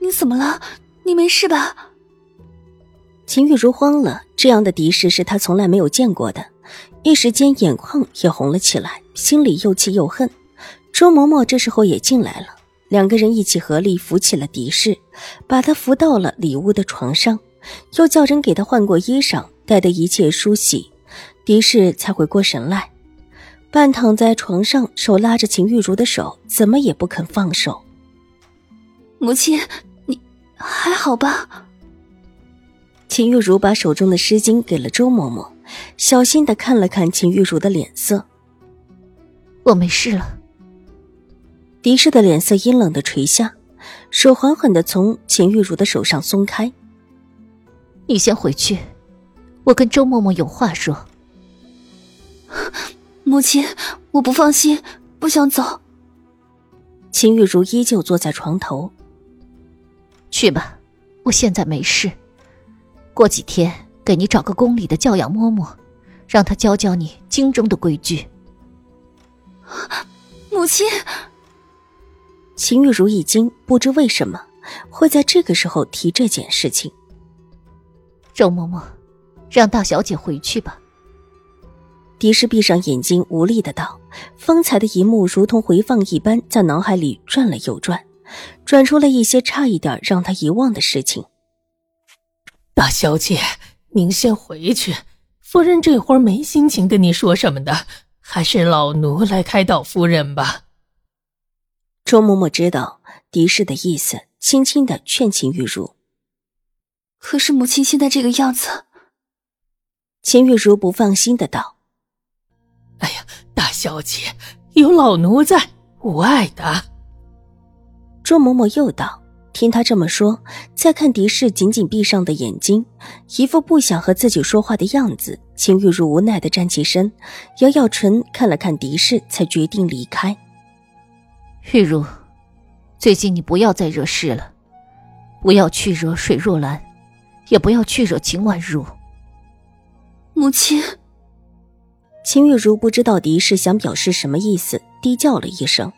你怎么了？你没事吧？秦玉茹慌了，这样的敌视是她从来没有见过的，一时间眼眶也红了起来，心里又气又恨。周嬷嬷这时候也进来了，两个人一起合力扶起了狄氏，把她扶到了里屋的床上，又叫人给她换过衣裳，待得一切梳洗，狄氏才回过神来，半躺在床上，手拉着秦玉茹的手，怎么也不肯放手。母亲。还好吧。秦玉茹把手中的湿巾给了周嬷嬷，小心的看了看秦玉茹的脸色。我没事了。狄氏的脸色阴冷的垂下，手缓缓的从秦玉茹的手上松开。你先回去，我跟周嬷嬷有话说。母亲，我不放心，不想走。秦玉茹依旧坐在床头。去吧，我现在没事。过几天给你找个宫里的教养嬷嬷，让她教教你京中的规矩。母亲，秦玉如一惊，不知为什么会在这个时候提这件事情。周嬷嬷，让大小姐回去吧。狄氏闭上眼睛，无力的道：“方才的一幕如同回放一般，在脑海里转了又转。”转出了一些差一点让他遗忘的事情。大小姐，您先回去，夫人这会儿没心情跟你说什么的，还是老奴来开导夫人吧。周嬷嬷知道狄氏的意思，轻轻的劝秦玉茹。可是母亲现在这个样子，秦玉茹不放心的道：“哎呀，大小姐，有老奴在，无碍的。”周嬷嬷又道：“听他这么说，再看狄氏紧紧闭上的眼睛，一副不想和自己说话的样子。”秦玉茹无奈的站起身，咬咬唇，看了看狄氏，才决定离开。玉茹，最近你不要再惹事了，不要去惹水若兰，也不要去惹秦婉如。母亲，秦玉茹不知道狄氏想表示什么意思，低叫了一声：“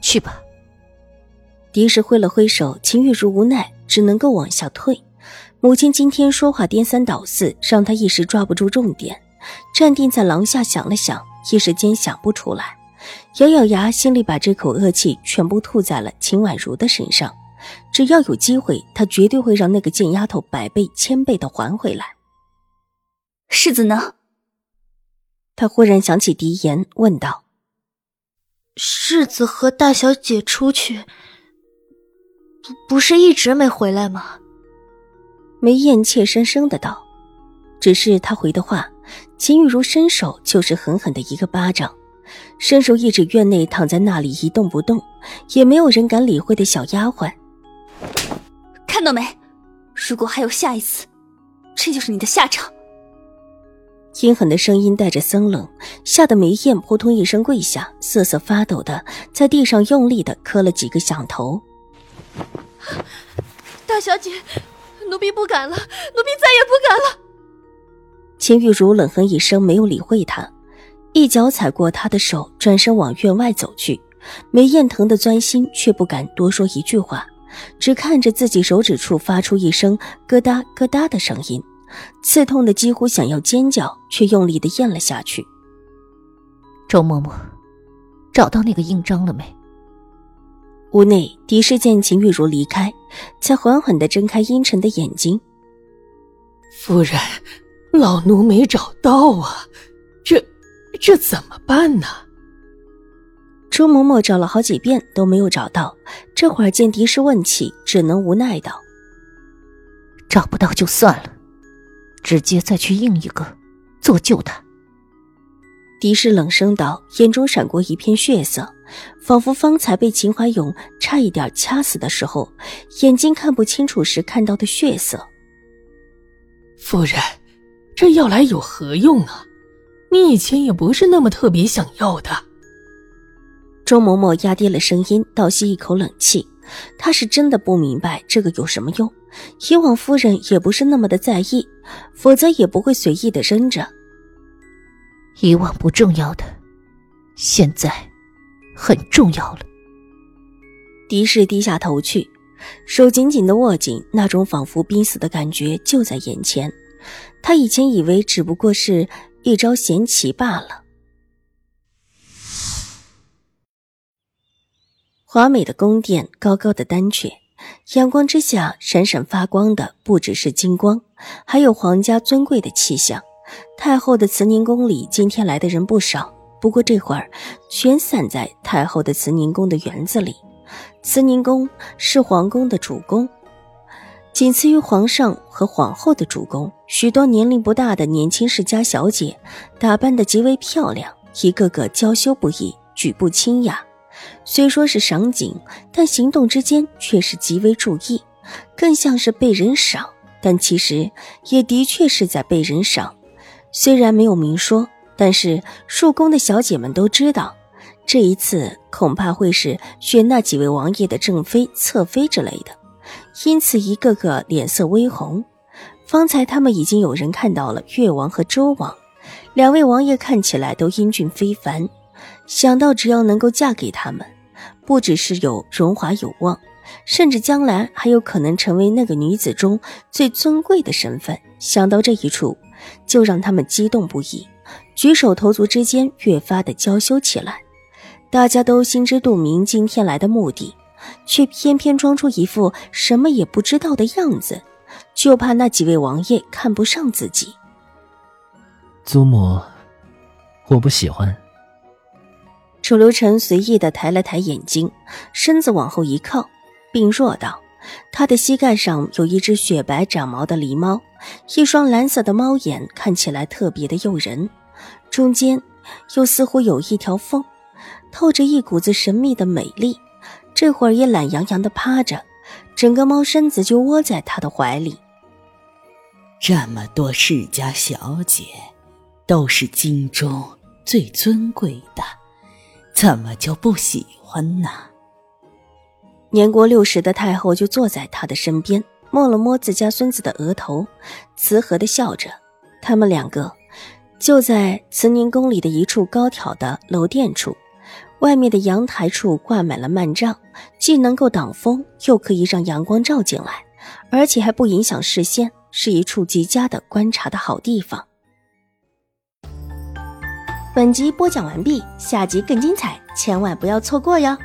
去吧。”狄氏挥了挥手，秦玉茹无奈，只能够往下退。母亲今天说话颠三倒四，让她一时抓不住重点。站定在廊下想了想，一时间想不出来，咬咬牙，心里把这口恶气全部吐在了秦婉如的身上。只要有机会，他绝对会让那个贱丫头百倍千倍的还回来。世子呢？他忽然想起狄言，问道：“世子和大小姐出去。”不是一直没回来吗？梅艳怯生生的道。只是他回的话，秦玉茹伸手就是狠狠的一个巴掌，伸手一指院内躺在那里一动不动，也没有人敢理会的小丫鬟。看到没？如果还有下一次，这就是你的下场。阴狠的声音带着森冷，吓得梅艳扑通一声跪下，瑟瑟发抖的在地上用力的磕了几个响头。大小姐，奴婢不敢了，奴婢再也不敢了。秦玉茹冷哼一声，没有理会他，一脚踩过他的手，转身往院外走去。梅艳疼得钻心，却不敢多说一句话，只看着自己手指处发出一声咯哒咯哒的声音，刺痛的几乎想要尖叫，却用力的咽了下去。周嬷嬷，找到那个印章了没？屋内，狄氏见秦玉茹离开，才缓缓的睁开阴沉的眼睛。夫人，老奴没找到啊，这这怎么办呢？周嬷嬷找了好几遍都没有找到，这会儿见狄氏问起，只能无奈道：“找不到就算了，直接再去印一个，做旧的。”狄氏冷声道，眼中闪过一片血色，仿佛方才被秦怀勇差一点掐死的时候，眼睛看不清楚时看到的血色。夫人，这药来有何用啊？你以前也不是那么特别想要的。周嬷嬷压低了声音，倒吸一口冷气。她是真的不明白这个有什么用。以往夫人也不是那么的在意，否则也不会随意的扔着。以往不重要的，现在很重要了。狄氏低下头去，手紧紧的握紧，那种仿佛濒死的感觉就在眼前。他以前以为只不过是一招闲棋罢了。华美的宫殿，高高的丹阙，阳光之下闪闪发光的不只是金光，还有皇家尊贵的气象。太后的慈宁宫里今天来的人不少，不过这会儿全散在太后的慈宁宫的园子里。慈宁宫是皇宫的主宫，仅次于皇上和皇后的主宫。许多年龄不大的年轻世家小姐，打扮得极为漂亮，一个个娇羞不已，举步清雅。虽说是赏景，但行动之间却是极为注意，更像是被人赏。但其实也的确是在被人赏。虽然没有明说，但是入宫的小姐们都知道，这一次恐怕会是选那几位王爷的正妃、侧妃之类的，因此一个个脸色微红。方才他们已经有人看到了越王和周王，两位王爷看起来都英俊非凡，想到只要能够嫁给他们，不只是有荣华有望，甚至将来还有可能成为那个女子中最尊贵的身份。想到这一处。就让他们激动不已，举手投足之间越发的娇羞起来。大家都心知肚明今天来的目的，却偏偏装出一副什么也不知道的样子，就怕那几位王爷看不上自己。祖母，我不喜欢。楚留臣随意的抬了抬眼睛，身子往后一靠，并弱道。他的膝盖上有一只雪白长毛的狸猫，一双蓝色的猫眼看起来特别的诱人，中间又似乎有一条缝，透着一股子神秘的美丽。这会儿也懒洋洋的趴着，整个猫身子就窝在他的怀里。这么多世家小姐，都是京中最尊贵的，怎么就不喜欢呢？年过六十的太后就坐在他的身边，摸了摸自家孙子的额头，慈和的笑着。他们两个就在慈宁宫里的一处高挑的楼殿处，外面的阳台处挂满了幔帐，既能够挡风，又可以让阳光照进来，而且还不影响视线，是一处极佳的观察的好地方。本集播讲完毕，下集更精彩，千万不要错过哟。